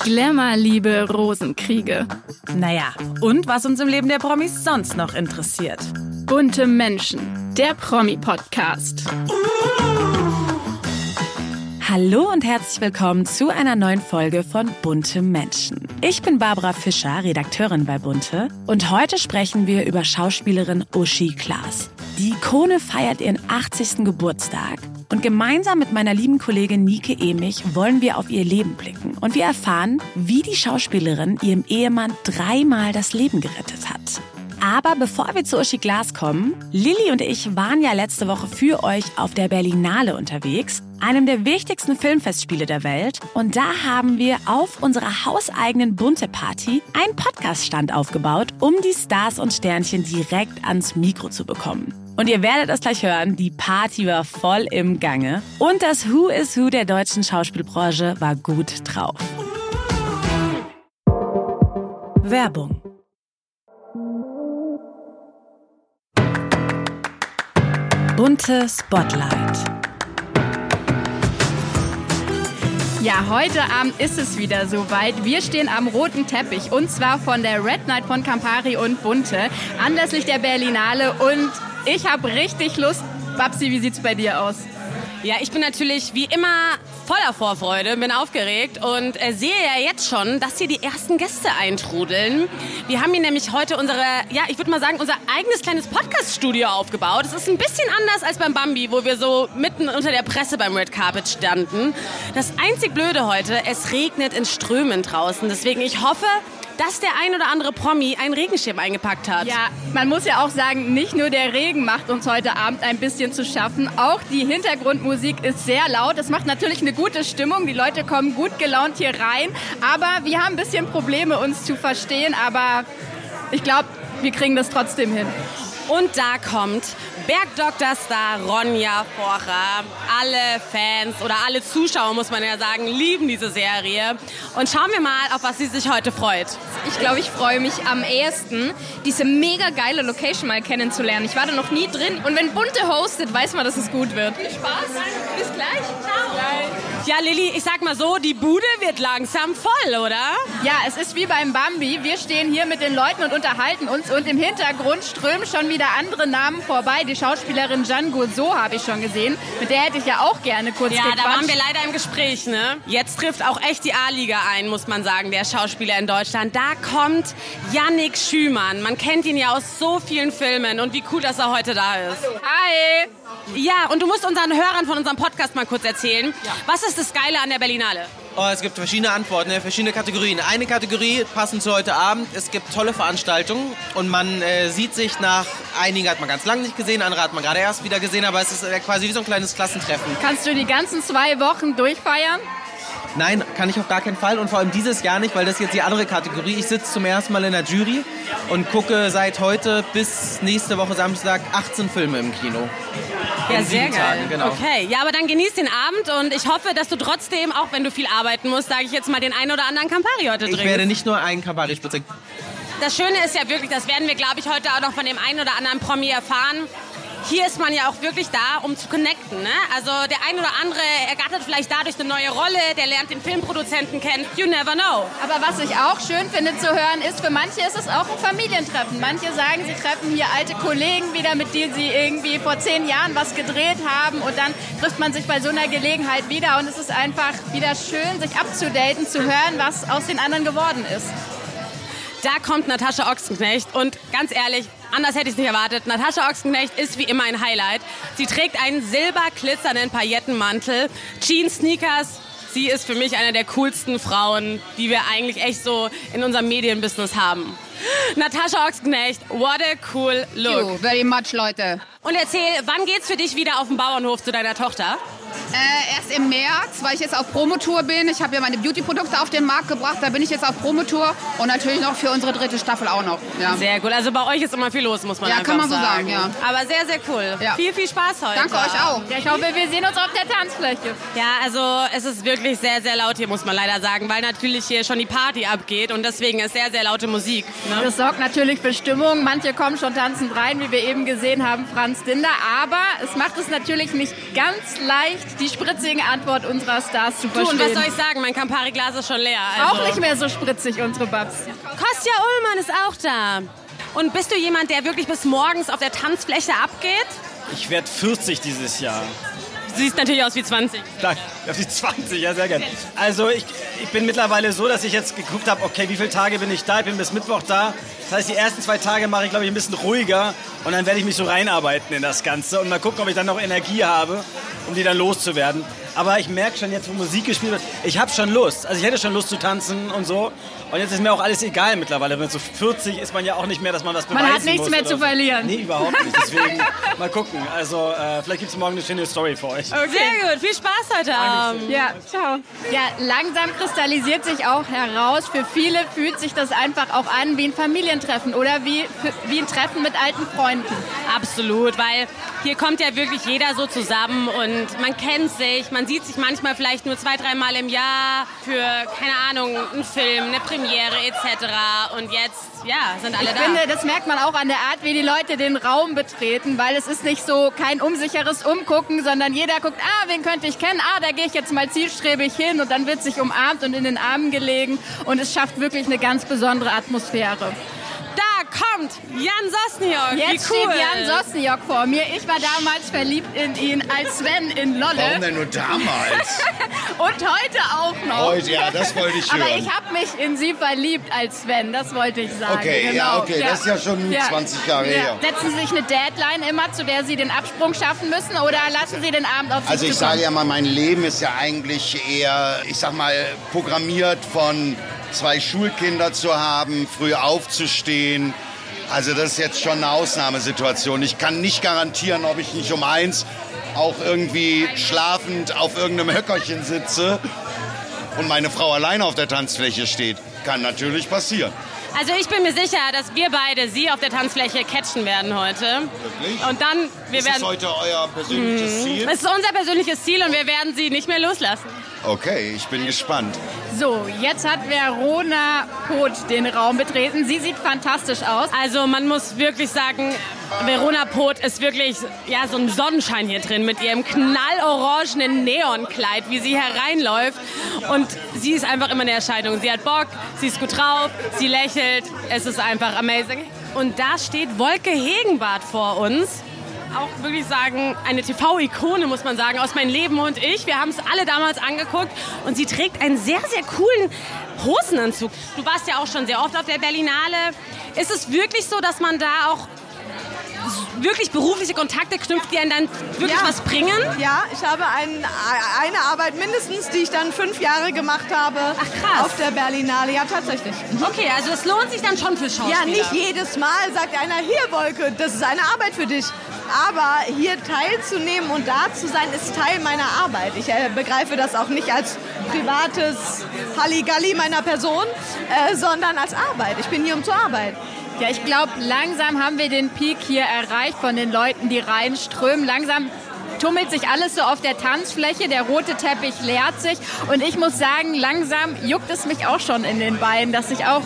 Glamour-Liebe, Rosenkriege. Naja, und was uns im Leben der Promis sonst noch interessiert. Bunte Menschen, der Promi-Podcast. Hallo und herzlich willkommen zu einer neuen Folge von Bunte Menschen. Ich bin Barbara Fischer, Redakteurin bei Bunte, und heute sprechen wir über Schauspielerin Uschi Klaas. Die Ikone feiert ihren 80. Geburtstag und gemeinsam mit meiner lieben Kollegin Nike Emich wollen wir auf ihr Leben blicken und wir erfahren, wie die Schauspielerin ihrem Ehemann dreimal das Leben gerettet hat. Aber bevor wir zu Uschi Glas kommen, Lilly und ich waren ja letzte Woche für euch auf der Berlinale unterwegs, einem der wichtigsten Filmfestspiele der Welt. Und da haben wir auf unserer hauseigenen Bunte Party einen Podcaststand aufgebaut, um die Stars und Sternchen direkt ans Mikro zu bekommen. Und ihr werdet es gleich hören, die Party war voll im Gange. Und das Who is Who der deutschen Schauspielbranche war gut drauf. Werbung Bunte Spotlight. Ja, heute Abend ist es wieder soweit. Wir stehen am roten Teppich und zwar von der Red Night von Campari und Bunte anlässlich der Berlinale und ich habe richtig Lust. Babsi, wie sieht's bei dir aus? Ja, ich bin natürlich wie immer voller Vorfreude, bin aufgeregt und äh, sehe ja jetzt schon, dass hier die ersten Gäste eintrudeln. Wir haben hier nämlich heute unsere, ja, ich würde mal sagen, unser eigenes kleines Podcast-Studio aufgebaut. Es ist ein bisschen anders als beim Bambi, wo wir so mitten unter der Presse beim Red Carpet standen. Das einzig Blöde heute, es regnet in Strömen draußen. Deswegen, ich hoffe, dass der ein oder andere Promi einen Regenschirm eingepackt hat. Ja, man muss ja auch sagen, nicht nur der Regen macht uns heute Abend ein bisschen zu schaffen, auch die Hintergrundmusik ist sehr laut. Das macht natürlich eine gute Stimmung, die Leute kommen gut gelaunt hier rein, aber wir haben ein bisschen Probleme, uns zu verstehen, aber ich glaube, wir kriegen das trotzdem hin. Und da kommt Bergdoktor-Star Ronja Forcher. Alle Fans oder alle Zuschauer, muss man ja sagen, lieben diese Serie. Und schauen wir mal, auf was sie sich heute freut. Ich glaube, ich freue mich am ehesten, diese mega geile Location mal kennenzulernen. Ich war da noch nie drin. Und wenn Bunte hostet, weiß man, dass es gut wird. Viel Spaß. Bis gleich. Ciao. Ja, Lilly, ich sag mal so, die Bude wird langsam voll, oder? Ja, es ist wie beim Bambi. Wir stehen hier mit den Leuten und unterhalten uns und im Hintergrund strömen schon wieder andere Namen vorbei. Die Schauspielerin Jeanne Gourceau habe ich schon gesehen. Mit der hätte ich ja auch gerne kurz Ja, gequatscht. da waren wir leider im Gespräch, ne? Jetzt trifft auch echt die A-Liga ein, muss man sagen, der Schauspieler in Deutschland. Da kommt Yannick Schümann. Man kennt ihn ja aus so vielen Filmen und wie cool, dass er heute da ist. Hi! Ja, und du musst unseren Hörern von unserem Podcast mal kurz erzählen. Was ist das Geile an der Berlinale? Oh, es gibt verschiedene Antworten, ne, verschiedene Kategorien. Eine Kategorie passend zu heute Abend. Es gibt tolle Veranstaltungen und man äh, sieht sich nach einigen hat man ganz lange nicht gesehen, andere hat man gerade erst wieder gesehen, aber es ist äh, quasi wie so ein kleines Klassentreffen. Kannst du die ganzen zwei Wochen durchfeiern? Nein, kann ich auf gar keinen Fall und vor allem dieses Jahr nicht, weil das ist jetzt die andere Kategorie. Ich sitze zum ersten Mal in der Jury und gucke seit heute bis nächste Woche Samstag 18 Filme im Kino. Ja, sehr geil. Tagen, genau. Okay, ja, aber dann genieß den Abend und ich hoffe, dass du trotzdem, auch wenn du viel arbeiten musst, sage ich jetzt mal, den einen oder anderen Campari heute Ich trinkst. werde nicht nur einen Campari spritzen. Das Schöne ist ja wirklich, das werden wir, glaube ich, heute auch noch von dem einen oder anderen Promi erfahren. Hier ist man ja auch wirklich da, um zu connecten. Ne? Also der ein oder andere ergattert vielleicht dadurch eine neue Rolle, der lernt den Filmproduzenten kennen. You never know. Aber was ich auch schön finde zu hören, ist, für manche ist es auch ein Familientreffen. Manche sagen, sie treffen hier alte Kollegen wieder, mit denen sie irgendwie vor zehn Jahren was gedreht haben und dann trifft man sich bei so einer Gelegenheit wieder und es ist einfach wieder schön, sich abzudaten, zu hören, was aus den anderen geworden ist. Da kommt Natascha Ochsenknecht und ganz ehrlich, anders hätte ich es nicht erwartet. Natascha Ochsenknecht ist wie immer ein Highlight. Sie trägt einen silberglitzernden Paillettenmantel, Jeans-Sneakers. Sie ist für mich eine der coolsten Frauen, die wir eigentlich echt so in unserem Medienbusiness haben. Natascha Ochsenknecht, what a cool look. very much, Leute. Und erzähl, wann geht's für dich wieder auf den Bauernhof zu deiner Tochter? Äh, erst im März, weil ich jetzt auf Promotour bin. Ich habe ja meine Beauty-Produkte auf den Markt gebracht. Da bin ich jetzt auf Promotour und natürlich noch für unsere dritte Staffel auch noch. Ja. Sehr cool. Also bei euch ist immer viel los, muss man Ja, einfach kann man so sagen. sagen, ja. Aber sehr, sehr cool. Ja. Viel, viel Spaß heute. Danke euch auch. Ja, ich hoffe, wir sehen uns auf der Tanzfläche. Ja, also es ist wirklich sehr, sehr laut hier, muss man leider sagen, weil natürlich hier schon die Party abgeht und deswegen ist sehr, sehr laute Musik. Ne? Das sorgt natürlich für Stimmung. Manche kommen schon tanzend rein, wie wir eben gesehen haben, Franz Dinder. Aber es macht es natürlich nicht ganz leicht leicht, die spritzigen Antwort unserer Stars zu Du, verstehen. und was soll ich sagen? Mein Campari-Glas ist schon leer. Also. Auch nicht mehr so spritzig, unsere Babs. Kostja Ullmann ist auch da. Und bist du jemand, der wirklich bis morgens auf der Tanzfläche abgeht? Ich werde 40 dieses Jahr. Du siehst natürlich aus wie 20. Danke. Die 20, ja, sehr gerne. Also ich, ich bin mittlerweile so, dass ich jetzt geguckt habe, okay, wie viele Tage bin ich da? Ich bin bis Mittwoch da. Das heißt, die ersten zwei Tage mache ich, glaube ich, ein bisschen ruhiger und dann werde ich mich so reinarbeiten in das Ganze und mal gucken, ob ich dann noch Energie habe, um die dann loszuwerden. Aber ich merke schon jetzt, wo Musik gespielt wird, ich habe schon Lust. Also ich hätte schon Lust zu tanzen und so. Und jetzt ist mir auch alles egal mittlerweile. Mit so 40 ist man ja auch nicht mehr, dass man was beweisen Man hat nichts mehr zu so. verlieren. Nee, überhaupt nicht. Deswegen mal gucken. Also äh, vielleicht gibt es morgen eine schöne Story für euch. Sehr gut, viel Spaß heute Abend. Ja, ciao. Ja, langsam kristallisiert sich auch heraus. Für viele fühlt sich das einfach auch an wie ein Familientreffen oder wie, wie ein Treffen mit alten Freunden. Absolut, weil hier kommt ja wirklich jeder so zusammen und man kennt sich, man sieht sich manchmal vielleicht nur zwei, dreimal im Jahr für, keine Ahnung, einen Film, eine Premiere etc. Und jetzt, ja, sind alle Ich da. finde, das merkt man auch an der Art, wie die Leute den Raum betreten, weil es ist nicht so kein unsicheres Umgucken, sondern jeder guckt, ah, wen könnte ich kennen? Ah, da gehe ich jetzt mal zielstrebig hin und dann wird sich umarmt und in den Armen gelegen und es schafft wirklich eine ganz besondere Atmosphäre. Kommt Jan Sosniok. Jetzt Wie cool. steht Jan Sosniok vor mir. Ich war damals verliebt in ihn als Sven in Warum Lolle denn nur damals? und heute auch noch. Heute, ja, das wollte ich hören. Aber ich habe mich in sie verliebt als Sven, das wollte ich sagen. Okay, genau. ja, okay, das ist ja schon 20 Jahre her. Setzen Sie sich eine Deadline immer, zu der Sie den Absprung schaffen müssen oder lassen Sie den Abend auf sich Also ich sage ja mal, mein Leben ist ja eigentlich eher, ich sag mal, programmiert von zwei Schulkinder zu haben, früh aufzustehen. Also das ist jetzt schon eine Ausnahmesituation. Ich kann nicht garantieren, ob ich nicht um eins auch irgendwie schlafend auf irgendeinem Höckerchen sitze und meine Frau alleine auf der Tanzfläche steht. Kann natürlich passieren. Also ich bin mir sicher, dass wir beide Sie auf der Tanzfläche catchen werden heute. Wirklich? Und dann, wir Ist das heute euer persönliches Ziel? Es ist unser persönliches Ziel und wir werden Sie nicht mehr loslassen. Okay, ich bin gespannt. So, jetzt hat Verona Poth den Raum betreten. Sie sieht fantastisch aus. Also man muss wirklich sagen, Verona Poth ist wirklich ja, so ein Sonnenschein hier drin mit ihrem knallorangenen Neonkleid, wie sie hereinläuft. Und sie ist einfach immer eine Erscheinung. Sie hat Bock, sie ist gut drauf, sie lächelt. Es ist einfach amazing. Und da steht Wolke Hegenbart vor uns. Auch wirklich sagen, eine TV-Ikone, muss man sagen, aus meinem Leben und ich. Wir haben es alle damals angeguckt und sie trägt einen sehr, sehr coolen Hosenanzug. Du warst ja auch schon sehr oft auf der Berlinale. Ist es wirklich so, dass man da auch wirklich berufliche Kontakte knüpft, die einen dann wirklich Ja. was bringen? Ja, ich habe ein, eine Arbeit mindestens, die ich dann fünf Jahre gemacht habe Ach, krass. auf der Berlinale. Ja, tatsächlich. Okay, also es lohnt sich dann schon für Schauspieler. Ja, nicht jedes Mal sagt einer, hier Wolke, das ist eine Arbeit für dich. Aber hier teilzunehmen und da zu sein, ist Teil meiner Arbeit. Ich äh, begreife das auch nicht als privates Halligalli meiner Person, äh, sondern als Arbeit. Ich bin hier, um zu arbeiten. Ja, ich glaube, langsam haben wir den Peak hier erreicht von den Leuten, die reinströmen. Langsam tummelt sich alles so auf der Tanzfläche, der rote Teppich leert sich. Und ich muss sagen, langsam juckt es mich auch schon in den Beinen, dass ich auch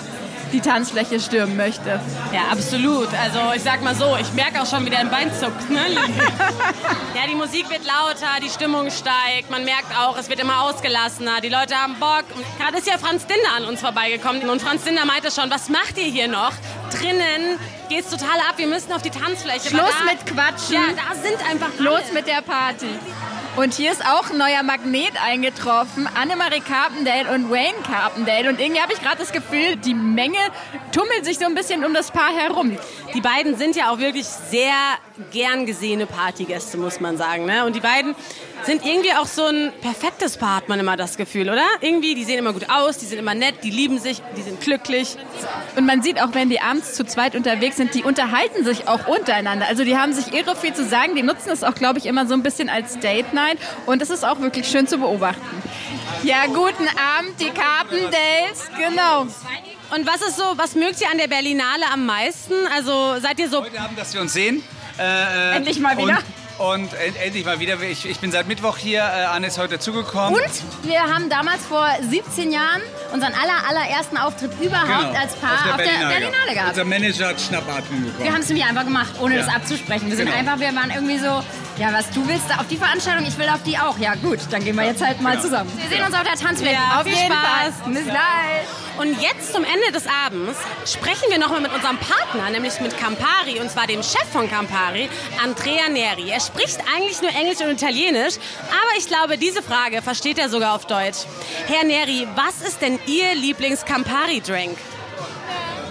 die Tanzfläche stürmen möchte. Ja, absolut. Also ich sag mal so, ich merke auch schon, wie dein Bein zuckt. Ne? ja, die Musik wird lauter, die Stimmung steigt. Man merkt auch, es wird immer ausgelassener. Die Leute haben Bock. Gerade ist ja Franz Dinder an uns vorbeigekommen. Und Franz Dinder meinte schon, was macht ihr hier noch? Drinnen geht's total ab. Wir müssen auf die Tanzfläche. Schluss da, mit Quatschen. Ja, da sind einfach Los alle. mit der Party. Und hier ist auch ein neuer Magnet eingetroffen. Annemarie Carpendale und Wayne Carpendale. Und irgendwie habe ich gerade das Gefühl, die Menge tummelt sich so ein bisschen um das Paar herum. Die beiden sind ja auch wirklich sehr gern gesehene Partygäste, muss man sagen. Ne? Und die beiden sind irgendwie auch so ein perfektes Paar, hat man immer das Gefühl, oder? Irgendwie, die sehen immer gut aus, die sind immer nett, die lieben sich, die sind glücklich. Und man sieht auch, wenn die abends zu zweit unterwegs sind, die unterhalten sich auch untereinander. Also die haben sich irre viel zu sagen. Die nutzen es auch, glaube ich, immer so ein bisschen als Date Night. Und das ist auch wirklich schön zu beobachten. Ja, guten Abend, die Carpendales. Genau. Und was ist so, was mögt ihr an der Berlinale am meisten? Also seid ihr so Heute Abend, dass wir uns sehen. Äh, Endlich mal wieder. Und, und en- endlich mal wieder. Ich, ich bin seit Mittwoch hier. Äh, Anne ist heute dazugekommen. Und wir haben damals vor 17 Jahren unseren aller, allerersten Auftritt überhaupt Genau, als Paar auf der Berlinale, gehabt. Unser Manager hat Schnappatmung bekommen. Wir haben es nämlich einfach gemacht, ohne Ja. das abzusprechen. Wir sind Genau. einfach, wir waren irgendwie so, Ja, was du willst auf die Veranstaltung, ich will auf die auch. Ja gut, dann gehen wir jetzt halt mal zusammen. Wir sehen uns auf der Tanzfläche. Ja, auf viel jeden Spaß. Fall. Bis gleich. Und jetzt zum Ende des Abends sprechen wir nochmal mit unserem Partner, nämlich mit Campari, und zwar dem Chef von Campari, Andrea Neri. Er spricht eigentlich nur Englisch und Italienisch, aber ich glaube, diese Frage versteht er sogar auf Deutsch. Herr Neri, was ist denn Ihr Lieblings-Campari-Drink?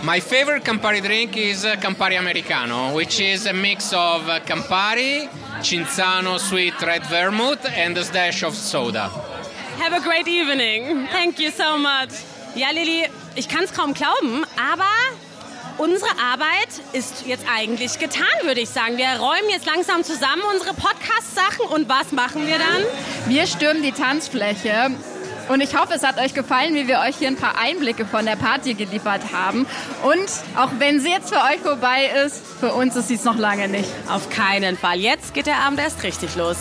My favorite Campari drink is uh, Campari Americano, which is a mix of uh, Campari, Cinzano sweet red vermouth, and a dash of soda. Have a great evening. Thank you so much. Ja, Lilly, ich kann es kaum glauben, aber unsere Arbeit ist jetzt eigentlich getan, würde ich sagen. Wir räumen jetzt langsam zusammen unsere Podcast-Sachen und was machen wir dann? Wir stürmen die Tanzfläche. Und ich hoffe, es hat euch gefallen, wie wir euch hier ein paar Einblicke von der Party geliefert haben. Und auch wenn sie jetzt für euch vorbei ist, für uns ist sie es noch lange nicht. Auf keinen Fall. Jetzt geht der Abend erst richtig los.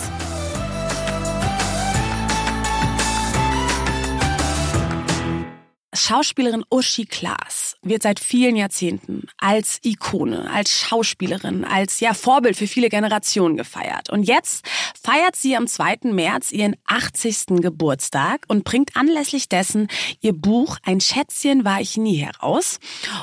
Schauspielerin Uschi Klaas wird seit vielen Jahrzehnten als Ikone, als Schauspielerin, als ja Vorbild für viele Generationen gefeiert. Und jetzt feiert sie am 2. März ihren 80. Geburtstag und bringt anlässlich dessen ihr Buch Ein Schätzchen war ich nie heraus.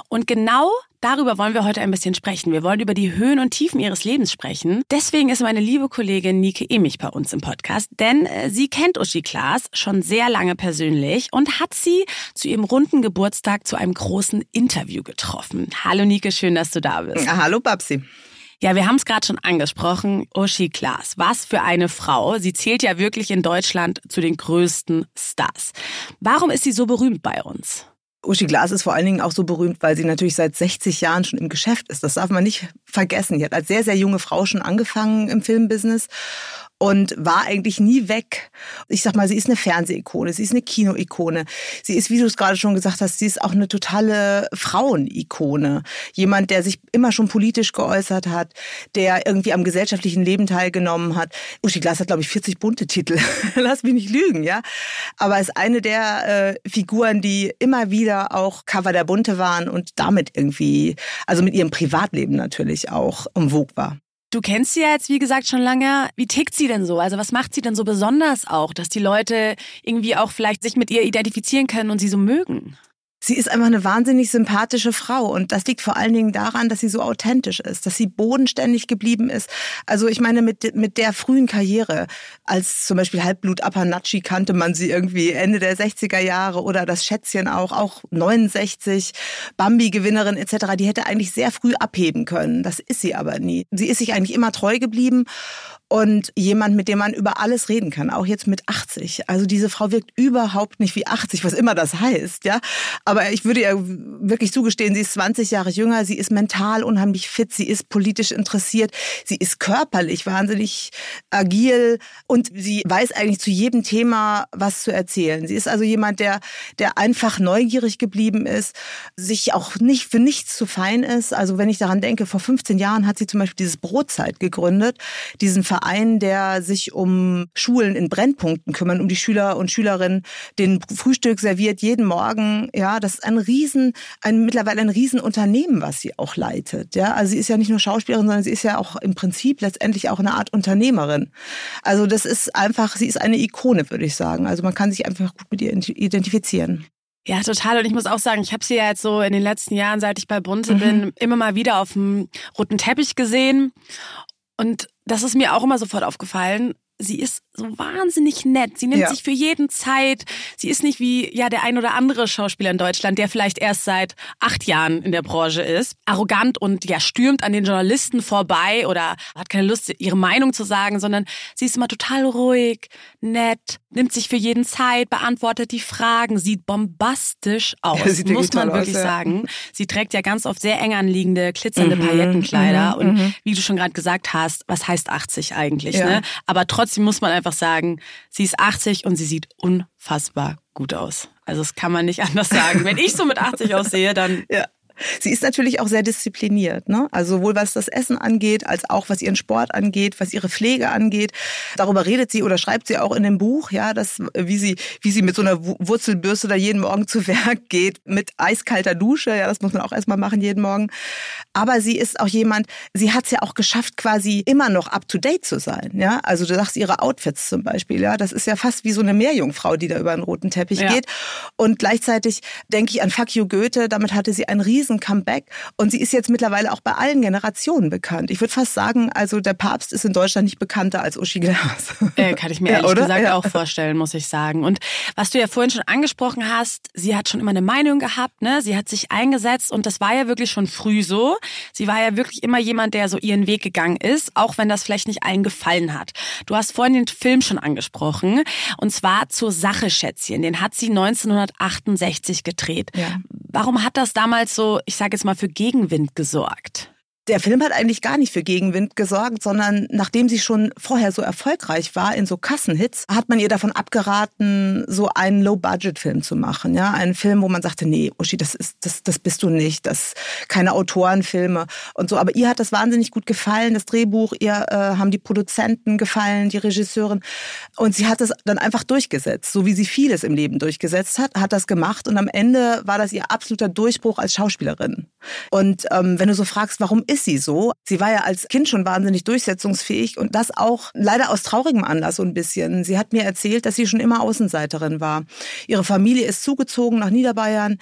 Und genau Darüber wollen wir heute ein bisschen sprechen. Wir wollen über die Höhen und Tiefen ihres Lebens sprechen. Deswegen ist meine liebe Kollegin Nike Emich bei uns im Podcast, denn äh, sie kennt Uschi Klaas schon sehr lange persönlich und hat sie zu ihrem runden Geburtstag zu einem großen Interview getroffen. Hallo Nike, schön, dass du da bist. Hallo Babsi. Ja, wir haben es gerade schon angesprochen. Uschi Klaas, was für eine Frau. Sie zählt ja wirklich in Deutschland zu den größten Stars. Warum ist sie so berühmt bei uns? Uschi Glas ist vor allen Dingen auch so berühmt, weil sie natürlich seit 60 Jahren schon im Geschäft ist. Das darf man nicht vergessen. Sie hat als sehr, sehr junge Frau schon angefangen im Filmbusiness und war eigentlich nie weg. Ich sag mal, sie ist eine Fernsehikone, sie ist eine Kinoikone. Sie ist, wie du es gerade schon gesagt hast, sie ist auch eine totale Frauenikone. Jemand, der sich immer schon politisch geäußert hat, der irgendwie am gesellschaftlichen Leben teilgenommen hat. Uschi Glas hat, glaube ich, 40 bunte Titel. Lass mich nicht lügen, ja. Aber ist eine der äh, Figuren, die immer wieder auch Cover der Bunte waren und damit irgendwie, also mit ihrem Privatleben natürlich auch umwog war. Du kennst sie ja jetzt, wie gesagt, schon lange. Wie tickt sie denn so? Also was macht sie denn so besonders auch, dass die Leute irgendwie auch vielleicht sich mit ihr identifizieren können und sie so mögen? Sie ist einfach eine wahnsinnig sympathische Frau und das liegt vor allen Dingen daran, dass sie so authentisch ist, dass sie bodenständig geblieben ist. Also ich meine, mit, mit der frühen Karriere, als zum Beispiel Halbblut Apanachi kannte man sie irgendwie Ende der 60er Jahre oder das Schätzchen auch, auch 69, Bambi-Gewinnerin etc., die hätte eigentlich sehr früh abheben können. Das ist sie aber nie. Sie ist sich eigentlich immer treu geblieben und jemand, mit dem man über alles reden kann, auch jetzt mit 80. Also diese Frau wirkt überhaupt nicht wie 80, was immer das heißt, ja. Aber ich würde ihr wirklich zugestehen, sie ist 20 Jahre jünger, sie ist mental unheimlich fit, sie ist politisch interessiert, sie ist körperlich wahnsinnig agil und sie weiß eigentlich zu jedem Thema was zu erzählen. Sie ist also jemand, der, der einfach neugierig geblieben ist, sich auch nicht für nichts zu fein ist. Also wenn ich daran denke, vor 15 Jahren hat sie zum Beispiel dieses Brotzeit gegründet, diesen Verein, der sich um Schulen in Brennpunkten kümmern, um die Schüler und Schülerinnen, den Frühstück serviert jeden Morgen. Ja, das ist ein riesen, ein mittlerweile ein Riesenunternehmen, was sie auch leitet. Ja, also sie ist ja nicht nur Schauspielerin, sondern sie ist ja auch im Prinzip letztendlich auch eine Art Unternehmerin. Also das ist einfach, sie ist eine Ikone, würde ich sagen. Also man kann sich einfach gut mit ihr identifizieren. Ja, total. Und ich muss auch sagen, ich habe sie ja jetzt so in den letzten Jahren, seit ich bei Bunte mhm. bin, immer mal wieder auf dem roten Teppich gesehen. Und das ist mir auch immer sofort aufgefallen. Sie ist so wahnsinnig nett. Sie nimmt ja. sich für jeden Zeit. Sie ist nicht wie ja der ein oder andere Schauspieler in Deutschland, der vielleicht erst seit acht Jahren in der Branche ist, arrogant und ja stürmt an den Journalisten vorbei oder hat keine Lust, ihre Meinung zu sagen, sondern sie ist immer total ruhig, nett, nimmt sich für jeden Zeit, beantwortet die Fragen, sieht bombastisch aus, ja, muss man wirklich aus, ja. sagen. Sie trägt ja ganz oft sehr eng anliegende, glitzernde mhm, Paillettenkleider mhm, und mhm. wie du schon gerade gesagt hast, was heißt 80 eigentlich? Ne? Aber trotzdem muss man einfach sagen, sie ist 80 und sie sieht unfassbar gut aus. Also das kann man nicht anders sagen. Wenn ich so mit 80 aussehe, dann ja. Sie ist natürlich auch sehr diszipliniert, ne? Also sowohl was das Essen angeht, als auch was ihren Sport angeht, was ihre Pflege angeht. Darüber redet sie oder schreibt sie auch in dem Buch, ja, dass wie sie wie sie mit so einer Wurzelbürste da jeden Morgen zu Werk geht mit eiskalter Dusche, ja, das muss man auch erstmal machen jeden Morgen. Aber sie ist auch jemand, sie hat es ja auch geschafft, quasi immer noch up to date zu sein, ja. Also du sagst ihre Outfits zum Beispiel, ja, das ist ja fast wie so eine Meerjungfrau, die da über einen roten Teppich ja. geht. Und gleichzeitig denke ich an Fuck You Goethe, damit hatte sie ein riesen Comeback und sie ist jetzt mittlerweile auch bei allen Generationen bekannt. Ich würde fast sagen, also der Papst ist in Deutschland nicht bekannter als Uschi Glas. Äh, kann ich mir ehrlich oder? gesagt ja. auch vorstellen, muss ich sagen. Und was du ja vorhin schon angesprochen hast, sie hat schon immer eine Meinung gehabt, ne? Sie hat sich eingesetzt und das war ja wirklich schon früh so. Sie war ja wirklich immer jemand, der so ihren Weg gegangen ist, auch wenn das vielleicht nicht allen gefallen hat. Du hast vorhin den Film schon angesprochen und zwar zur Sache Schätzchen. Den hat sie 1968 gedreht. Ja. Warum hat das damals so, ich sage jetzt mal, für Gegenwind gesorgt? Der Film hat eigentlich gar nicht für Gegenwind gesorgt, sondern nachdem sie schon vorher so erfolgreich war in so Kassenhits, hat man ihr davon abgeraten, so einen Low-Budget-Film zu machen. Ja, einen Film, wo man sagte, nee, Uschi, das ist, das, das bist du nicht, das keine Autorenfilme und so. Aber ihr hat das wahnsinnig gut gefallen, das Drehbuch, ihr äh, haben die Produzenten gefallen, die Regisseurin und sie hat es dann einfach durchgesetzt, so wie sie vieles im Leben durchgesetzt hat, hat das gemacht und am Ende war das ihr absoluter Durchbruch als Schauspielerin. Und ähm, wenn du so fragst, warum ist ist sie so. Sie war ja als Kind schon wahnsinnig durchsetzungsfähig und das auch leider aus traurigem Anlass so ein bisschen. Sie hat mir erzählt, dass sie schon immer Außenseiterin war. Ihre Familie ist zugezogen nach Niederbayern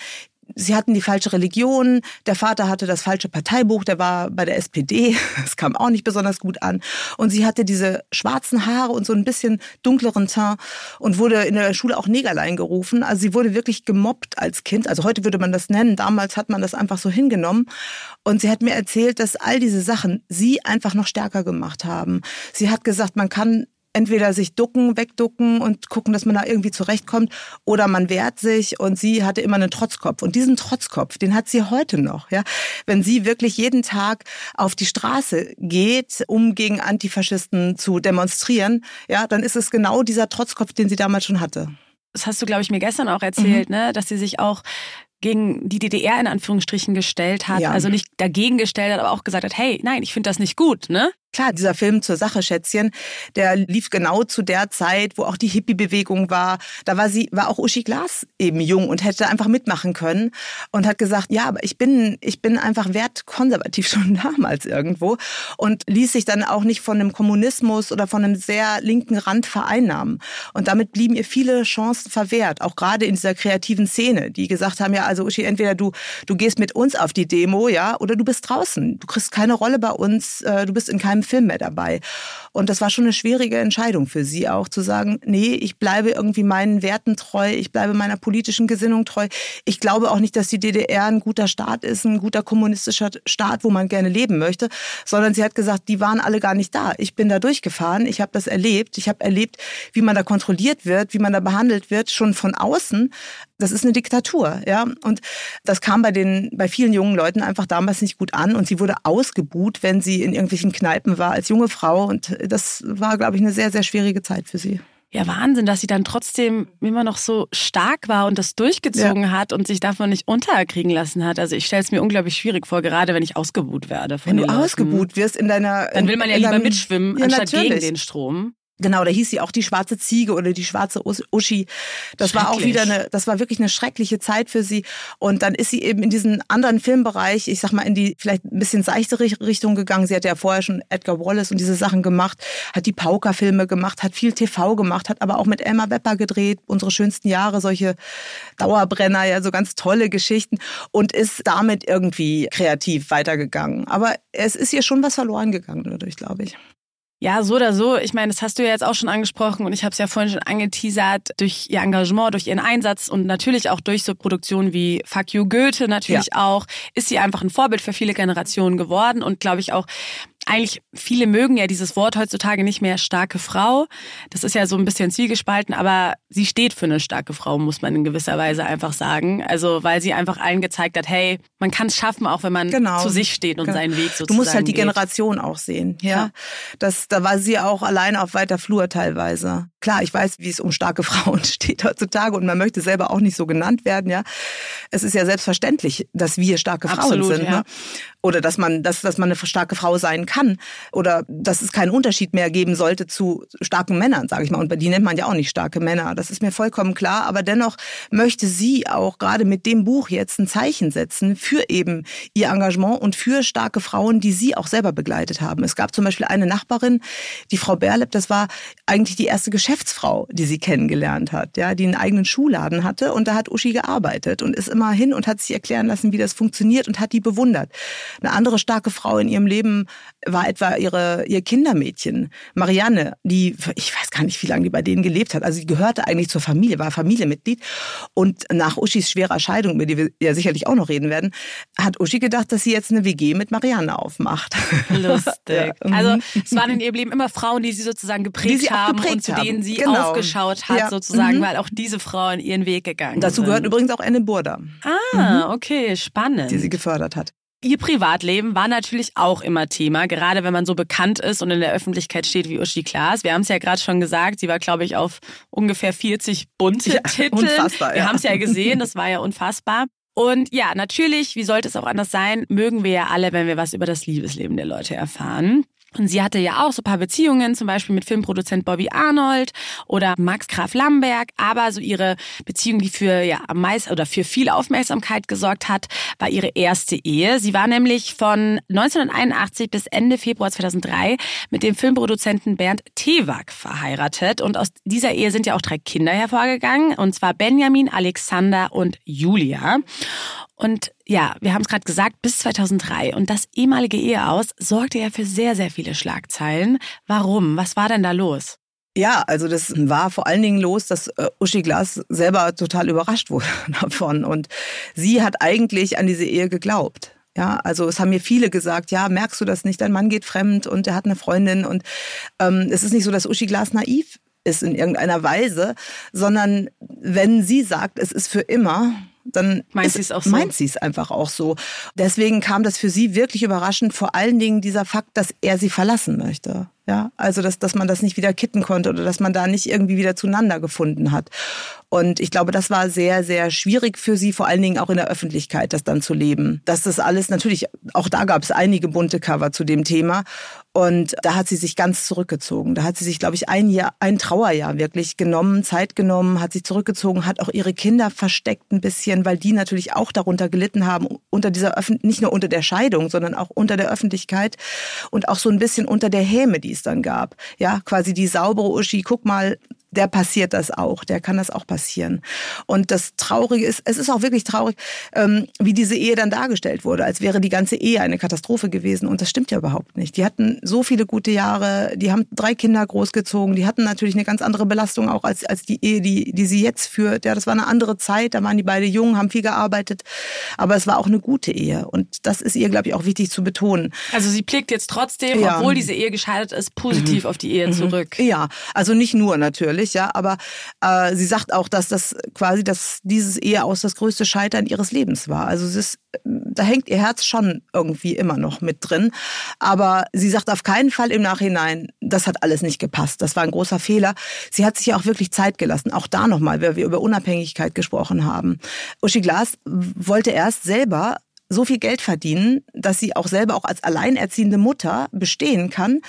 sie hatten die falsche Religion, der Vater hatte das falsche Parteibuch, der war bei der SPD, das kam auch nicht besonders gut an. Und sie hatte diese schwarzen Haare und so ein bisschen dunkleren Teint und wurde in der Schule auch Negerlein gerufen. Also sie wurde wirklich gemobbt als Kind. Also heute würde man das nennen, damals hat man das einfach so hingenommen. Und sie hat mir erzählt, dass all diese Sachen sie einfach noch stärker gemacht haben. Sie hat gesagt, man kann entweder sich ducken, wegducken und gucken, dass man da irgendwie zurechtkommt, oder man wehrt sich und sie hatte immer einen Trotzkopf. Und diesen Trotzkopf, den hat sie heute noch. Ja? Wenn sie wirklich jeden Tag auf die Straße geht, um gegen Antifaschisten zu demonstrieren, ja, dann ist es genau dieser Trotzkopf, den sie damals schon hatte. Das hast du, glaube ich, mir gestern auch erzählt, mhm. ne? dass sie sich auch gegen die DDR in Anführungsstrichen gestellt hat, ja. also nicht dagegen gestellt hat, aber auch gesagt hat, hey, nein, ich finde das nicht gut, ne? Klar, dieser Film zur Sache, Schätzchen, der lief genau zu der Zeit, wo auch die Hippie-Bewegung war. Da war sie, war auch Uschi Glas eben jung und hätte einfach mitmachen können und hat gesagt, ja, aber ich bin, ich bin einfach wertkonservativ schon damals irgendwo und ließ sich dann auch nicht von einem Kommunismus oder von einem sehr linken Rand vereinnahmen. Und damit blieben ihr viele Chancen verwehrt, auch gerade in dieser kreativen Szene, die gesagt haben, ja, also Uschi, entweder du, du gehst mit uns auf die Demo, ja, oder du bist draußen. Du kriegst keine Rolle bei uns, äh, du bist in keinem Film mehr dabei. Und das war schon eine schwierige Entscheidung für sie auch, zu sagen, nee, ich bleibe irgendwie meinen Werten treu, ich bleibe meiner politischen Gesinnung treu. Ich glaube auch nicht, dass die DDR ein guter Staat ist, ein guter kommunistischer Staat, wo man gerne leben möchte, sondern sie hat gesagt, die waren alle gar nicht da. Ich bin da durchgefahren, ich habe das erlebt, ich habe erlebt, wie man da kontrolliert wird, wie man da behandelt wird, schon von außen. Das ist eine Diktatur, ja. Und das kam bei den, bei vielen jungen Leuten einfach damals nicht gut an und sie wurde ausgebuht, wenn sie in irgendwelchen Kneipen war als junge Frau und das war, glaube ich, eine sehr, sehr schwierige Zeit für sie. Ja, Wahnsinn, dass sie dann trotzdem immer noch so stark war und das durchgezogen ja. hat und sich davon nicht unterkriegen lassen hat. Also ich stelle es mir unglaublich schwierig vor, gerade wenn ich ausgebuht werde. wenn du ausgebuht wirst in deiner... Dann will man ja lieber mitschwimmen, ja, anstatt natürlich. gegen den Strom. Genau, da hieß sie auch die schwarze Ziege oder die schwarze Uschi. Das war auch wieder eine, das war wirklich eine schreckliche Zeit für sie. Und dann ist sie eben in diesen anderen Filmbereich, ich sag mal, in die vielleicht ein bisschen seichte Richtung gegangen. Sie hat ja vorher schon Edgar Wallace und diese Sachen gemacht, hat die Pauker-Filme gemacht, hat viel TV gemacht, hat aber auch mit Emma Wepper gedreht, unsere schönsten Jahre, solche Dauerbrenner, ja, so ganz tolle Geschichten und ist damit irgendwie kreativ weitergegangen. Aber es ist ihr schon was verloren gegangen dadurch, glaube ich. Ja, so oder so. Ich meine, das hast du ja jetzt auch schon angesprochen und ich habe es ja vorhin schon angeteasert, durch ihr Engagement, durch ihren Einsatz und natürlich auch durch so Produktionen wie Fuck You Goethe natürlich ja. auch, ist sie einfach ein Vorbild für viele Generationen geworden und glaube ich auch eigentlich viele mögen ja dieses Wort heutzutage nicht mehr starke Frau. Das ist ja so ein bisschen zwiegespalten, aber sie steht für eine starke Frau, muss man in gewisser Weise einfach sagen. Also weil sie einfach allen gezeigt hat, hey, man kann es schaffen, auch wenn man genau. zu sich steht und genau. seinen Weg sozusagen Du musst halt die geht. Generation auch sehen, ja. ja. Das, da war sie auch alleine auf weiter Flur teilweise. Klar, ich weiß, wie es um starke Frauen steht heutzutage und man möchte selber auch nicht so genannt werden, ja. Es ist ja selbstverständlich, dass wir starke Frauen Absolut, sind, ja. ne? Oder dass man, dass, dass man eine starke Frau sein kann. Oder dass es keinen Unterschied mehr geben sollte zu starken Männern, sage ich mal. Und die nennt man ja auch nicht starke Männer. Das ist mir vollkommen klar. Aber dennoch möchte sie auch gerade mit dem Buch jetzt ein Zeichen setzen für eben ihr Engagement und für starke Frauen, die sie auch selber begleitet haben. Es gab zum Beispiel eine Nachbarin, die Frau Berlep, das war eigentlich die erste Geschäftsfrau, die sie kennengelernt hat, ja, die einen eigenen Schuhladen hatte. Und da hat Uschi gearbeitet und ist immer hin und hat sich erklären lassen, wie das funktioniert und hat die bewundert. Eine andere starke Frau in ihrem Leben war etwa ihre, ihr Kindermädchen, Marianne, die, ich weiß gar nicht, wie lange die bei denen gelebt hat. Also sie gehörte eigentlich zur Familie, war Familienmitglied. Und nach Uschis schwerer Scheidung, über die wir ja sicherlich auch noch reden werden, hat Uschi gedacht, dass sie jetzt eine WG mit Marianne aufmacht. Lustig. ja. Also es waren in ihrem Leben immer Frauen, die sie sozusagen geprägt sie haben geprägt und zu denen sie Genau. aufgeschaut hat, Ja. sozusagen, Mhm. weil auch diese Frauen ihren Weg gegangen Dazu sind. gehört übrigens auch Anne Burda, Ah, okay, spannend. die sie gefördert hat. Ihr Privatleben war natürlich auch immer Thema, gerade wenn man so bekannt ist und in der Öffentlichkeit steht wie Uschi Klaas. Wir haben es ja gerade schon gesagt, sie war, glaube ich, auf ungefähr 40 bunte Ja, Titel. unfassbar, Wir ja. haben es ja gesehen, das war ja unfassbar. Und ja, natürlich, wie sollte es auch anders sein, mögen wir ja alle, wenn wir was über das Liebesleben der Leute erfahren. Und sie hatte ja auch so paar Beziehungen, zum Beispiel mit Filmproduzent Bobby Arnold oder Max Graf Lamberg. Aber so ihre Beziehung, die für ja am meisten oder für viel Aufmerksamkeit gesorgt hat, war ihre erste Ehe. Sie war nämlich von 1981 bis Ende Februar 2003 mit dem Filmproduzenten Bernd Tewak verheiratet. Und aus dieser Ehe sind ja auch drei Kinder hervorgegangen. Und zwar Benjamin, Alexander und Julia. Und ja, wir haben es gerade gesagt, bis 2003. Und das ehemalige Eheaus sorgte ja für sehr, sehr viele Schlagzeilen. Warum? Was war denn da los? Ja, also das war vor allen Dingen los, dass äh, Uschi Glas selber total überrascht wurde davon. Und sie hat eigentlich an diese Ehe geglaubt. Ja, also es haben mir viele gesagt, ja, merkst du das nicht, dein Mann geht fremd und er hat eine Freundin. Und ähm, es ist nicht so, dass Uschi Glas naiv ist in irgendeiner Weise, sondern wenn sie sagt, es ist für immer, dann Meint sie es auch so? meint sie es einfach auch so. Deswegen kam das für sie wirklich überraschend, vor allen Dingen dieser Fakt, dass er sie verlassen möchte. Ja, also dass, dass man das nicht wieder kitten konnte oder dass man da nicht irgendwie wieder zueinander gefunden hat. Und ich glaube, das war sehr, sehr schwierig für sie, vor allen Dingen auch in der Öffentlichkeit, das dann zu leben. Dass das alles natürlich, auch da gab es einige bunte Cover zu dem Thema. Und da hat sie sich ganz zurückgezogen. Da hat sie sich, glaube ich, ein Jahr, ein Trauerjahr wirklich genommen, Zeit genommen, hat sich zurückgezogen, hat auch ihre Kinder versteckt ein bisschen, weil die natürlich auch darunter gelitten haben, unter dieser Öffent nicht nur unter der Scheidung, sondern auch unter der Öffentlichkeit und auch so ein bisschen unter der Häme, die es dann gab. Ja, quasi die saubere Uschi, guck mal, der passiert das auch, der kann das auch passieren. Und das Traurige ist, es ist auch wirklich traurig, ähm, wie diese Ehe dann dargestellt wurde, als wäre die ganze Ehe eine Katastrophe gewesen. Und das stimmt ja überhaupt nicht. Die hatten so viele gute Jahre, die haben drei Kinder großgezogen, die hatten natürlich eine ganz andere Belastung auch als, als die Ehe, die, die sie jetzt führt. Ja, das war eine andere Zeit, da waren die beide jung, haben viel gearbeitet, aber es war auch eine gute Ehe. Und das ist ihr, glaube ich, auch wichtig zu betonen. Also sie blickt jetzt trotzdem, Ja. obwohl diese Ehe gescheitert ist, positiv auf die Ehe zurück. Ja, also nicht nur natürlich, ja, aber äh, sie sagt auch, dass das quasi, dass dieses Eheaus das größte Scheitern ihres Lebens war. Also es ist, da hängt ihr Herz schon irgendwie immer noch mit drin. Aber sie sagt auf keinen Fall im Nachhinein, das hat alles nicht gepasst. Das war ein großer Fehler. Sie hat sich ja auch wirklich Zeit gelassen. Auch da nochmal, weil wir über Unabhängigkeit gesprochen haben. Uschi Glas wollte erst selber so viel Geld verdienen, dass sie auch selber auch als alleinerziehende Mutter bestehen kann,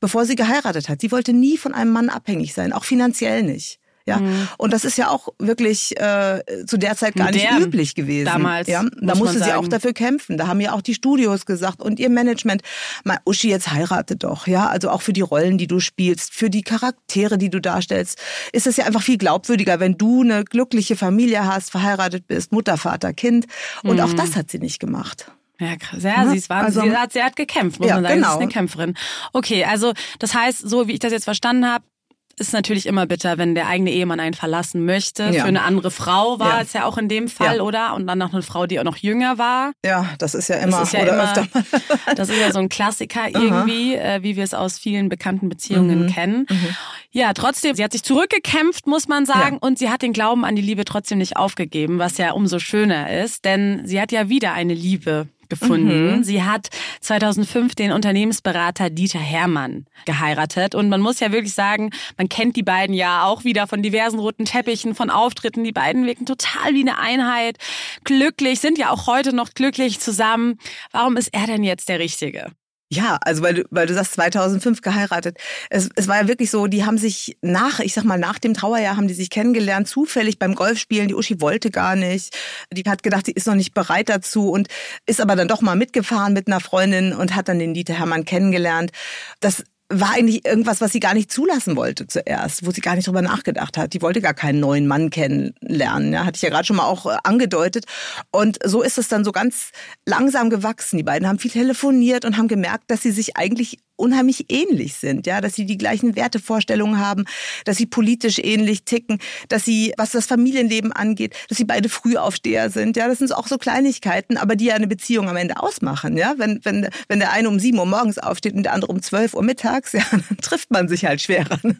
bevor sie geheiratet hat. Sie wollte nie von einem Mann abhängig sein, auch finanziell nicht. Ja, Mhm. und das ist ja auch wirklich äh, zu der Zeit gar nicht Modern. üblich gewesen. Damals, ja, muss da man musste sie sagen. auch dafür kämpfen. Da haben ja auch die Studios gesagt und ihr Management, mal Uschi, jetzt heirate doch. Ja, also auch für die Rollen, die du spielst, für die Charaktere, die du darstellst, ist es ja einfach viel glaubwürdiger, wenn du eine glückliche Familie hast, verheiratet bist, Mutter, Vater, Kind. Und auch Mhm. das hat sie nicht gemacht. Ja, krass. Ja, Ne? sie, ist wahnsinnig. Also- sie, hat, sie hat gekämpft, muss Ja, man sagen. Sie genau. ist eine Kämpferin. Okay, also das heißt, so wie ich das jetzt verstanden habe, ist natürlich immer bitter, wenn der eigene Ehemann einen verlassen möchte. Ja. Für eine andere Frau war Ja. es ja auch in dem Fall, Ja. oder? Und dann noch eine Frau, die auch noch jünger war. Ja, das ist ja immer das ist ja oder immer, öfter. Das ist ja so ein Klassiker irgendwie, äh, wie wir es aus vielen bekannten Beziehungen Mhm. kennen. Ja, trotzdem, sie hat sich zurückgekämpft, muss man sagen, und sie hat den Glauben an die Liebe trotzdem nicht aufgegeben, was ja umso schöner ist, denn sie hat ja wieder eine Liebe gefunden. Mhm. Sie hat 2005 den Unternehmensberater Dieter Hermann geheiratet und man muss ja wirklich sagen, man kennt die beiden ja auch wieder von diversen roten Teppichen, von Auftritten. Die beiden wirken total wie eine Einheit, glücklich, sind ja auch heute noch glücklich zusammen. Warum ist er denn jetzt der Richtige? Ja, also weil du, weil du sagst 2005 geheiratet. Es, es war ja wirklich so, die haben sich nach, ich sag mal nach dem Trauerjahr haben die sich kennengelernt, zufällig beim Golfspielen. Die Uschi wollte gar nicht. Die hat gedacht, sie ist noch nicht bereit dazu und ist aber dann doch mal mitgefahren mit einer Freundin und hat dann den Dieter Hermann kennengelernt. Das war eigentlich irgendwas, was sie gar nicht zulassen wollte zuerst, wo sie gar nicht drüber nachgedacht hat. Die wollte gar keinen neuen Mann kennenlernen, ja, hatte ich ja gerade schon mal auch äh, angedeutet. Und so ist es dann so ganz langsam gewachsen. Die beiden haben viel telefoniert und haben gemerkt, dass sie sich eigentlich unheimlich ähnlich sind, ja, dass sie die gleichen Wertevorstellungen haben, dass sie politisch ähnlich ticken, dass sie, was das Familienleben angeht, dass sie beide Frühaufsteher sind, ja, das sind auch so Kleinigkeiten, aber die ja eine Beziehung am Ende ausmachen, ja, wenn, wenn, wenn der eine um sieben Uhr morgens aufsteht und der andere um zwölf Uhr mittags, ja, dann trifft man sich halt schwerer, ne?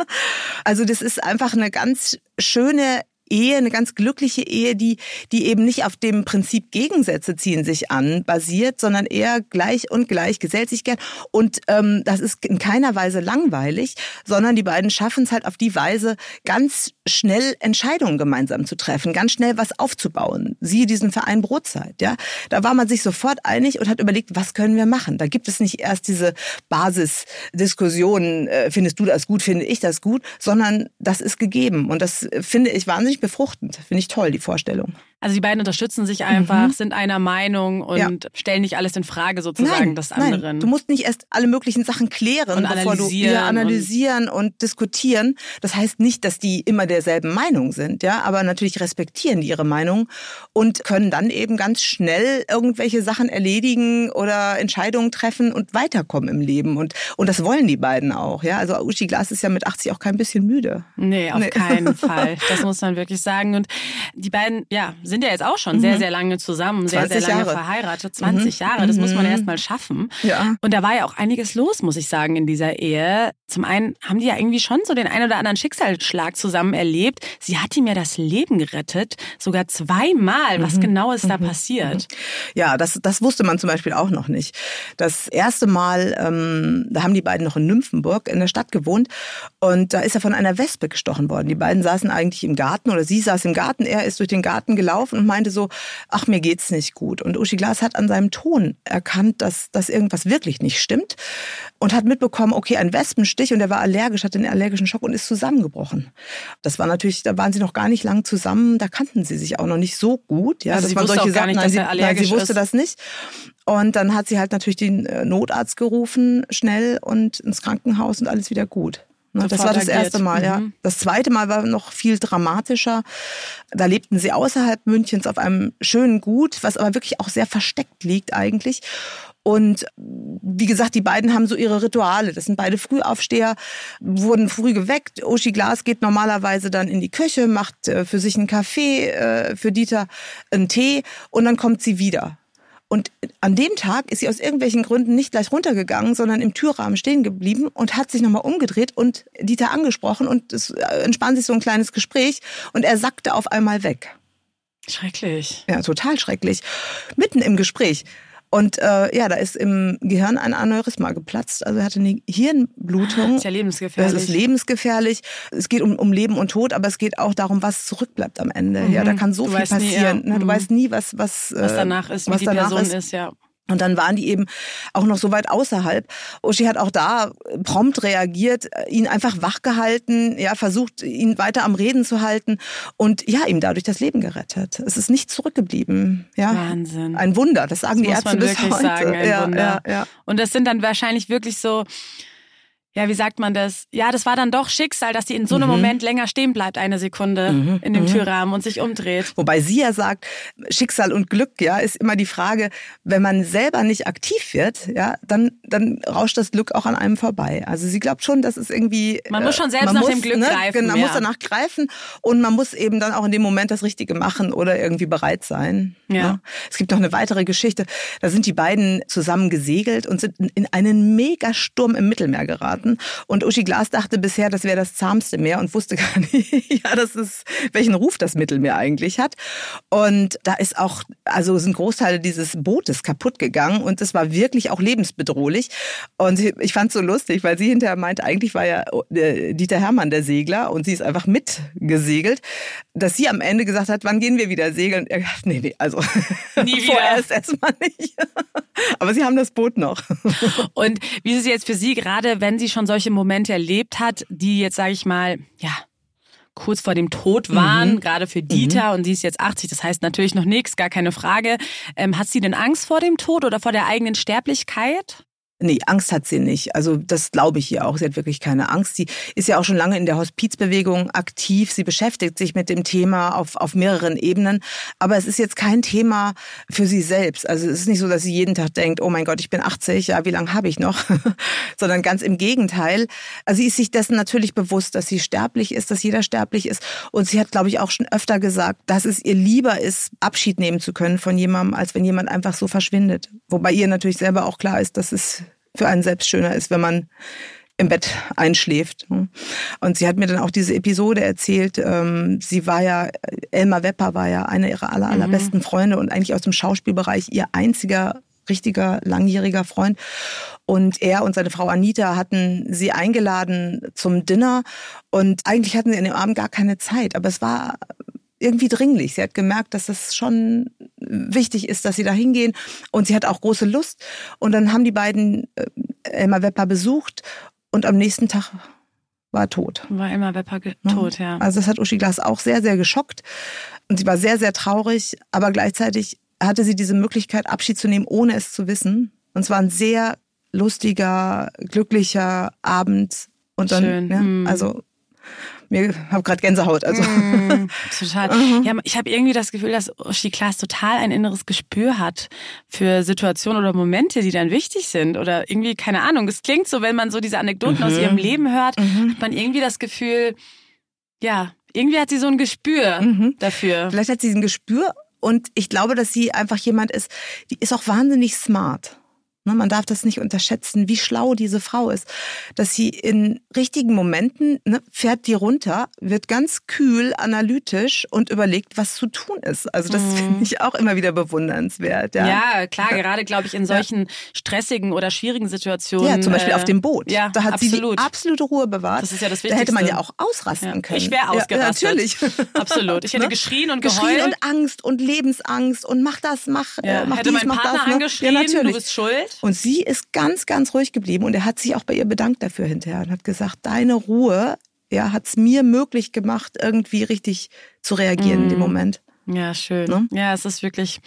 Also das ist einfach eine ganz schöne Ehe, eine ganz glückliche Ehe, die, die eben nicht auf dem Prinzip Gegensätze ziehen sich an basiert, sondern eher gleich und gleich gesellt sich gern. Und ähm, das ist in keiner Weise langweilig, sondern die beiden schaffen es halt auf die Weise, ganz schnell Entscheidungen gemeinsam zu treffen, ganz schnell was aufzubauen. Siehe diesen Verein Brotzeit, ja. Da war man sich sofort einig und hat überlegt, was können wir machen? Da gibt es nicht erst diese Basisdiskussionen, äh, findest du das gut, finde ich das gut, sondern das ist gegeben. Und das äh, finde ich wahnsinnig befruchtend. Finde ich toll, die Vorstellung. Also die beiden unterstützen sich einfach, Mhm. sind einer Meinung und Ja. stellen nicht alles in Frage sozusagen des anderen. Nein, du musst nicht erst alle möglichen Sachen klären, Und bevor du analysieren ja, analysieren und, diskutieren. Das heißt nicht, dass die immer derselben Meinung sind, ja, aber natürlich respektieren die ihre Meinung und können dann eben ganz schnell irgendwelche Sachen erledigen oder Entscheidungen treffen und weiterkommen im Leben und und das wollen die beiden auch, ja. Also Uschi Glas ist ja mit 80 auch kein bisschen müde. Nee, auf Nee. keinen Fall. Das muss man wirklich sagen. Und die beiden, ja, sind ja jetzt auch schon sehr, Mhm. sehr lange zusammen, sehr, sehr 20 lange Jahre. verheiratet. 20 Mhm. Jahre, das muss man Mhm. erst mal schaffen. Ja. Und da war ja auch einiges los, muss ich sagen, in dieser Ehe. Zum einen haben die ja irgendwie schon so den ein oder anderen Schicksalsschlag zusammen erlebt. Sie hat ihm ja das Leben gerettet, sogar zweimal. Was Mhm. genau ist da Mhm. passiert? Ja, das, das wusste man zum Beispiel auch noch nicht. Das erste Mal, ähm, da haben die beiden noch in Nymphenburg in der Stadt gewohnt und da ist er von einer Wespe gestochen worden. Die beiden saßen eigentlich im Garten oder sie saß im Garten, er ist durch den Garten gelaufen und meinte so, ach, mir geht's nicht gut. Und Uschi Glas hat an seinem Ton erkannt, dass, dass irgendwas wirklich nicht stimmt und hat mitbekommen, okay, ein Wespenstich und er war allergisch, hatte einen allergischen Schock und ist zusammengebrochen. Das war natürlich, da waren sie noch gar nicht lang zusammen, da kannten sie sich auch noch nicht so gut. Ja, Also das sie waren wusste solche auch gar Sachen. nicht, Nein, dass sie, er nein, allergisch sie wusste ist. das nicht. Und dann hat sie halt natürlich den äh, Notarzt gerufen, schnell und ins Krankenhaus und alles wieder gut. Ne, das war das erste Mal, ja. Mhm. Das zweite Mal war noch viel dramatischer. Da lebten sie außerhalb Münchens auf einem schönen Gut, was aber wirklich auch sehr versteckt liegt eigentlich. Und wie gesagt, die beiden haben so ihre Rituale. Das sind beide Frühaufsteher, wurden früh geweckt. Uschi Glas geht normalerweise dann in die Küche, macht äh, für sich einen Kaffee, äh, für Dieter einen Tee und dann kommt sie wieder. Und an dem Tag ist sie aus irgendwelchen Gründen nicht gleich runtergegangen, sondern im Türrahmen stehen geblieben und hat sich nochmal umgedreht und Dieter angesprochen und es äh, entspann sich so ein kleines Gespräch und er sackte auf einmal weg. Schrecklich. Ja, total schrecklich. Mitten im Gespräch. Und äh, ja, da ist im Gehirn ein Aneurysma geplatzt. Also er hatte eine Hirnblutung. Ist ja lebensgefährlich. Das ist lebensgefährlich. Es geht um, um Leben und Tod, aber es geht auch darum, was zurückbleibt am Ende. Mhm. Ja, da kann so Du viel weißt nie, passieren. ja. ne? Du Mhm. weißt nie, was was Was äh, danach ist, wie was die danach Person ist, ja. Und dann waren die eben auch noch so weit außerhalb. Uschi hat auch da prompt reagiert, ihn einfach wachgehalten, ja, versucht, ihn weiter am Reden zu halten und ja, ihm dadurch das Leben gerettet. Es ist nicht zurückgeblieben. Ja. Wahnsinn. Ein Wunder, das sagen Das die Ärzte bis heute. sagen, ja. Ja, ja. Und das sind dann wahrscheinlich wirklich so, ja, wie sagt man das? Ja, das war dann doch Schicksal, dass sie in so einem Mhm. Moment länger stehen bleibt, eine Sekunde Mhm, in dem mhm. Türrahmen und sich umdreht. Wobei sie ja sagt, Schicksal und Glück, ja, ist immer die Frage, wenn man selber nicht aktiv wird, ja, dann, dann rauscht das Glück auch an einem vorbei. Also sie glaubt schon, dass es irgendwie. Man muss schon selbst man nach muss, dem Glück ne, greifen, Genau, man ja. muss danach greifen und man muss eben dann auch in dem Moment das Richtige machen oder irgendwie bereit sein. Ja. ne? Es gibt noch eine weitere Geschichte. Da sind die beiden zusammen gesegelt und sind in einen Megasturm im Mittelmeer geraten. Und Uschi Glas dachte bisher, das wäre das zahmste Meer und wusste gar nicht, ja, das ist, welchen Ruf das Mittelmeer eigentlich hat. Und da ist auch, also sind Großteile dieses Bootes kaputt gegangen und es war wirklich auch lebensbedrohlich. Und ich fand es so lustig, weil sie hinterher meinte, eigentlich war ja äh, Dieter Hermann der Segler und sie ist einfach mitgesegelt, dass sie am Ende gesagt hat, wann gehen wir wieder segeln? Er gesagt, nee, nee, also Nie vorerst erstmal nicht. Aber sie haben das Boot noch. Und wie ist es jetzt für Sie, gerade wenn sie schon solche Momente erlebt hat, die jetzt, sage ich mal, ja, kurz vor dem Tod waren, Mhm. gerade für Dieter und sie ist jetzt 80, das heißt natürlich noch nichts, gar keine Frage. Ähm, hat sie denn Angst vor dem Tod oder vor der eigenen Sterblichkeit? Nee, Angst hat sie nicht. Also das glaube ich ihr auch. Sie hat wirklich keine Angst. Sie ist ja auch schon lange in der Hospizbewegung aktiv. Sie beschäftigt sich mit dem Thema auf, auf mehreren Ebenen. Aber es ist jetzt kein Thema für sie selbst. Also es ist nicht so, dass sie jeden Tag denkt, oh mein Gott, ich bin 80, ja, wie lange habe ich noch? Sondern ganz im Gegenteil. Also sie ist sich dessen natürlich bewusst, dass sie sterblich ist, dass jeder sterblich ist. Und sie hat, glaube ich, auch schon öfter gesagt, dass es ihr lieber ist, Abschied nehmen zu können von jemandem, als wenn jemand einfach so verschwindet. Wobei ihr natürlich selber auch klar ist, dass es für einen selbst schöner ist, wenn man im Bett einschläft. ne? Und sie hat mir dann auch diese Episode erzählt. ähm, Sie war ja, Elmar Wepper war ja eine ihrer aller, allerbesten Freunde und eigentlich aus dem Schauspielbereich ihr einziger richtiger langjähriger Freund. Und er und seine Frau Anita hatten sie eingeladen zum Dinner und eigentlich hatten sie an dem Abend gar keine Zeit, aber es war irgendwie dringlich. Sie hat gemerkt, dass es schon wichtig ist, dass sie da hingehen und sie hat auch große Lust. Und dann haben die beiden äh, Elmar Wepper besucht und am nächsten Tag war er tot. War immer Wepper Ne? tot, ja. Also das hat Uschi Glas auch sehr, sehr geschockt. Und sie war sehr, sehr traurig, aber gleichzeitig hatte sie diese Möglichkeit, Abschied zu nehmen, ohne es zu wissen. Und es war ein sehr lustiger, glücklicher Abend. Und dann, Schön. ja, Mm. also mir habe gerade Gänsehaut. Also Mm, total. Mhm. Ja, ich habe irgendwie das Gefühl, dass Uschi Klaas total ein inneres Gespür hat für Situationen oder Momente, die dann wichtig sind. Oder irgendwie, keine Ahnung. Es klingt so, wenn man so diese Anekdoten aus Mhm. ihrem Leben hört, hat man irgendwie das Gefühl, ja, irgendwie hat sie so ein Gespür Mhm. dafür. Vielleicht hat sie ein Gespür und ich glaube, dass sie einfach jemand ist, die ist auch wahnsinnig smart. Ne, Man darf das nicht unterschätzen, wie schlau diese Frau ist. Dass sie in richtigen Momenten ne, fährt die runter, wird ganz kühl, analytisch und überlegt, was zu tun ist. Also das Mhm. finde ich auch immer wieder bewundernswert. Ja, Ja, klar, gerade glaube ich in solchen stressigen oder schwierigen Situationen. Ja, zum Beispiel äh, auf dem Boot. Ja, da hat absolut. sie die absolute Ruhe bewahrt. Das ist ja das Da hätte man ja Wichtigste. auch ausrasten Ja, können. ich wäre Ja, ausgerastet. Ja, natürlich. Absolut. Ich hätte geschrien und Geschrien geheult. und Angst und Lebensangst und mach das, mach, Ja, äh, mach hätte dies, mein mach Partner das. Ne? angeschrien, ja, natürlich. du bist schuld. Und sie ist ganz, ganz ruhig geblieben und er hat sich auch bei ihr bedankt dafür hinterher und hat gesagt, deine Ruhe ja, hat es mir möglich gemacht, irgendwie richtig zu reagieren in dem Mhm. Moment. Ja, schön. Ne? Ja, es ist wirklich,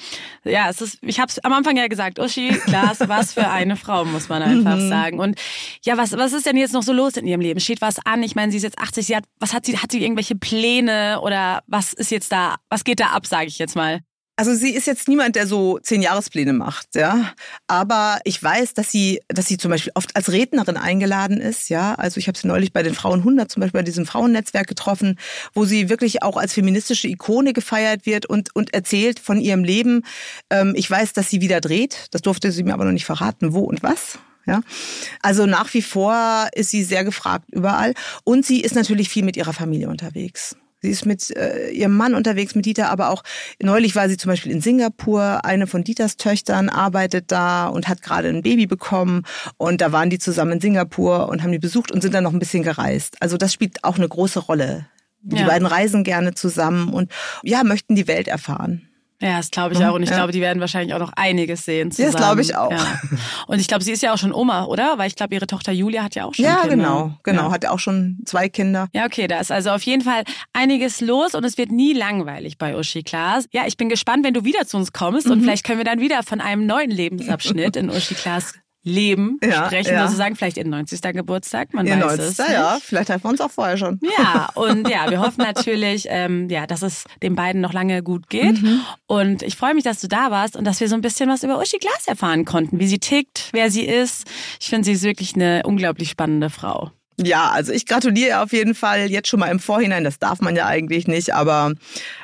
ja, es ist, ich habe es am Anfang ja gesagt, Uschi, Glas, was für eine Frau, muss man einfach Mhm. sagen. Und ja, was, was ist denn jetzt noch so los in ihrem Leben? Steht was an? Ich meine, sie ist jetzt 80, sie hat, was hat sie, hat sie irgendwelche Pläne oder was ist jetzt da, was geht da ab, sage ich jetzt mal? Also sie ist jetzt niemand, der so zehn Jahrespläne macht, ja. Aber ich weiß, dass sie, dass sie zum Beispiel oft als Rednerin eingeladen ist, ja. Also ich habe sie neulich bei den Frauen 100 zum Beispiel bei diesem Frauennetzwerk getroffen, wo sie wirklich auch als feministische Ikone gefeiert wird und und erzählt von ihrem Leben. Ähm, ich weiß, dass sie wieder dreht. Das durfte sie mir aber noch nicht verraten, wo und was. Ja, also nach wie vor ist sie sehr gefragt überall und sie ist natürlich viel mit ihrer Familie unterwegs. Sie ist mit äh, ihrem Mann unterwegs, mit Dieter, aber auch neulich war sie zum Beispiel in Singapur. Eine von Dieters Töchtern arbeitet da und hat gerade ein Baby bekommen. Und da waren die zusammen in Singapur und haben die besucht und sind dann noch ein bisschen gereist. Also das spielt auch eine große Rolle. Die Ja. beiden reisen gerne zusammen und ja, möchten die Welt erfahren. Ja, das glaube ich Mhm, auch. Und ich ja. glaube, die werden wahrscheinlich auch noch einiges sehen Ja, zusammen. das glaube ich auch. Ja. Und ich glaube, sie ist ja auch schon Oma, oder? Weil ich glaube, ihre Tochter Julia hat ja auch schon Ja, Kinder. genau, genau. Ja. Hat auch schon zwei Kinder. Ja, okay, da ist also auf jeden Fall einiges los und es wird nie langweilig bei Uschi Klaas. Ja, ich bin gespannt, wenn du wieder zu uns kommst und Mhm. vielleicht können wir dann wieder von einem neuen Lebensabschnitt in Uschi Klaas Leben Ja, sprechen, ja. sozusagen, vielleicht ihr 90. Geburtstag, man Ihr weiß 90. es. Nicht. Ja, vielleicht treffen wir uns auch vorher schon. Ja, und ja, wir hoffen natürlich, ähm, ja, dass es den beiden noch lange gut geht. Mhm. Und ich freue mich, dass du da warst und dass wir so ein bisschen was über Uschi Glas erfahren konnten, wie sie tickt, wer sie ist. Ich finde, sie ist wirklich eine unglaublich spannende Frau. Ja, also ich gratuliere auf jeden Fall jetzt schon mal im Vorhinein. Das darf man ja eigentlich nicht, aber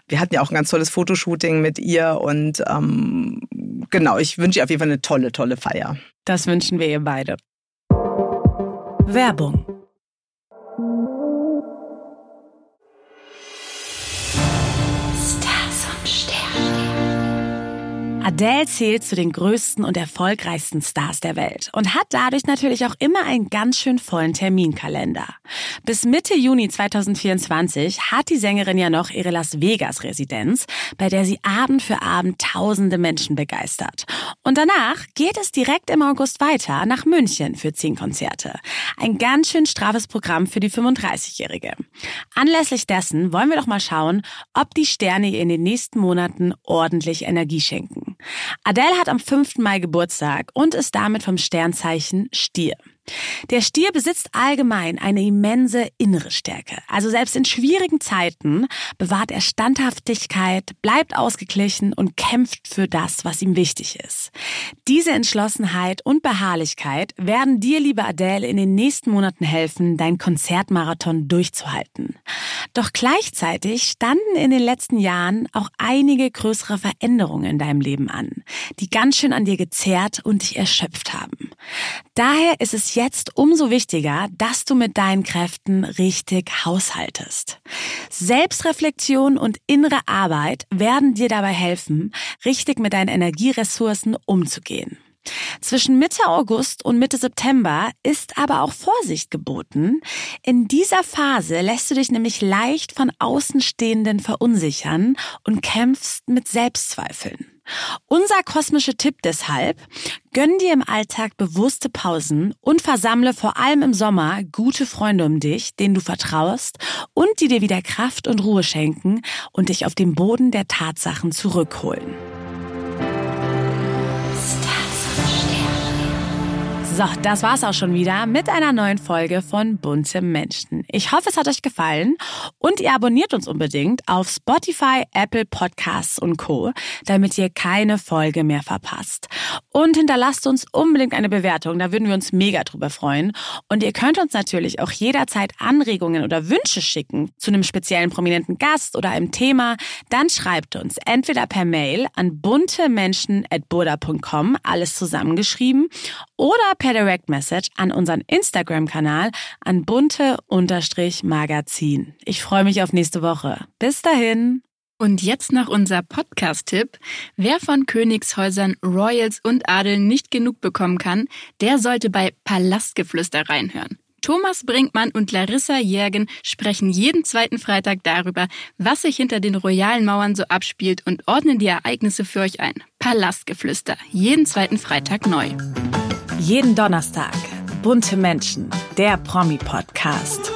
wir hatten ja auch ein ganz tolles Fotoshooting mit ihr und ähm, genau, ich wünsche ihr auf jeden Fall eine tolle, tolle Feier. Das wünschen wir ihr beide. Werbung. Adele zählt zu den größten und erfolgreichsten Stars der Welt und hat dadurch natürlich auch immer einen ganz schön vollen Terminkalender. Bis Mitte Juni 2024 hat die Sängerin ja noch ihre Las Vegas Residenz, bei der sie Abend für Abend tausende Menschen begeistert. Und danach geht es direkt im August weiter nach München für zehn Konzerte. Ein ganz schön straffes Programm für die 35-Jährige. Anlässlich dessen wollen wir doch mal schauen, ob die Sterne ihr in den nächsten Monaten ordentlich Energie schenken. Adele hat am 5. Mai Geburtstag und ist damit vom Sternzeichen Stier. Der Stier besitzt allgemein eine immense innere Stärke. Also selbst in schwierigen Zeiten bewahrt er Standhaftigkeit, bleibt ausgeglichen und kämpft für das, was ihm wichtig ist. Diese Entschlossenheit und Beharrlichkeit werden dir, liebe Adele, in den nächsten Monaten helfen, dein Konzertmarathon durchzuhalten. Doch gleichzeitig standen in den letzten Jahren auch einige größere Veränderungen in deinem Leben an, die ganz schön an dir gezerrt und dich erschöpft haben. Daher ist es jetzt umso wichtiger, dass du mit deinen Kräften richtig haushaltest. Selbstreflexion und innere Arbeit werden dir dabei helfen, richtig mit deinen Energieressourcen umzugehen. Zwischen Mitte August und Mitte September ist aber auch Vorsicht geboten. In dieser Phase lässt du dich nämlich leicht von Außenstehenden verunsichern und kämpfst mit Selbstzweifeln. Unser kosmischer Tipp deshalb, gönn dir im Alltag bewusste Pausen und versammle vor allem im Sommer gute Freunde um dich, denen du vertraust und die dir wieder Kraft und Ruhe schenken und dich auf den Boden der Tatsachen zurückholen. So, das war's auch schon wieder mit einer neuen Folge von Bunte Menschen. Ich hoffe, es hat euch gefallen und ihr abonniert uns unbedingt auf Spotify, Apple Podcasts und Co., damit ihr keine Folge mehr verpasst. Und hinterlasst uns unbedingt eine Bewertung, da würden wir uns mega drüber freuen. Und ihr könnt uns natürlich auch jederzeit Anregungen oder Wünsche schicken zu einem speziellen prominenten Gast oder einem Thema. Dann schreibt uns entweder per Mail an buntemenschen.burda.com, alles zusammengeschrieben, oder per Direct Message an unseren Instagram-Kanal an bunte-magazin. Ich freue mich auf nächste Woche. Bis dahin. Und jetzt noch unser Podcast-Tipp. Wer von Königshäusern, Royals und Adeln nicht genug bekommen kann, der sollte bei Palastgeflüster reinhören. Thomas Brinkmann und Larissa Jergen sprechen jeden zweiten Freitag darüber, was sich hinter den royalen Mauern so abspielt und ordnen die Ereignisse für euch ein. Palastgeflüster, jeden zweiten Freitag neu. Jeden Donnerstag. Bunte Menschen, der Promi-Podcast.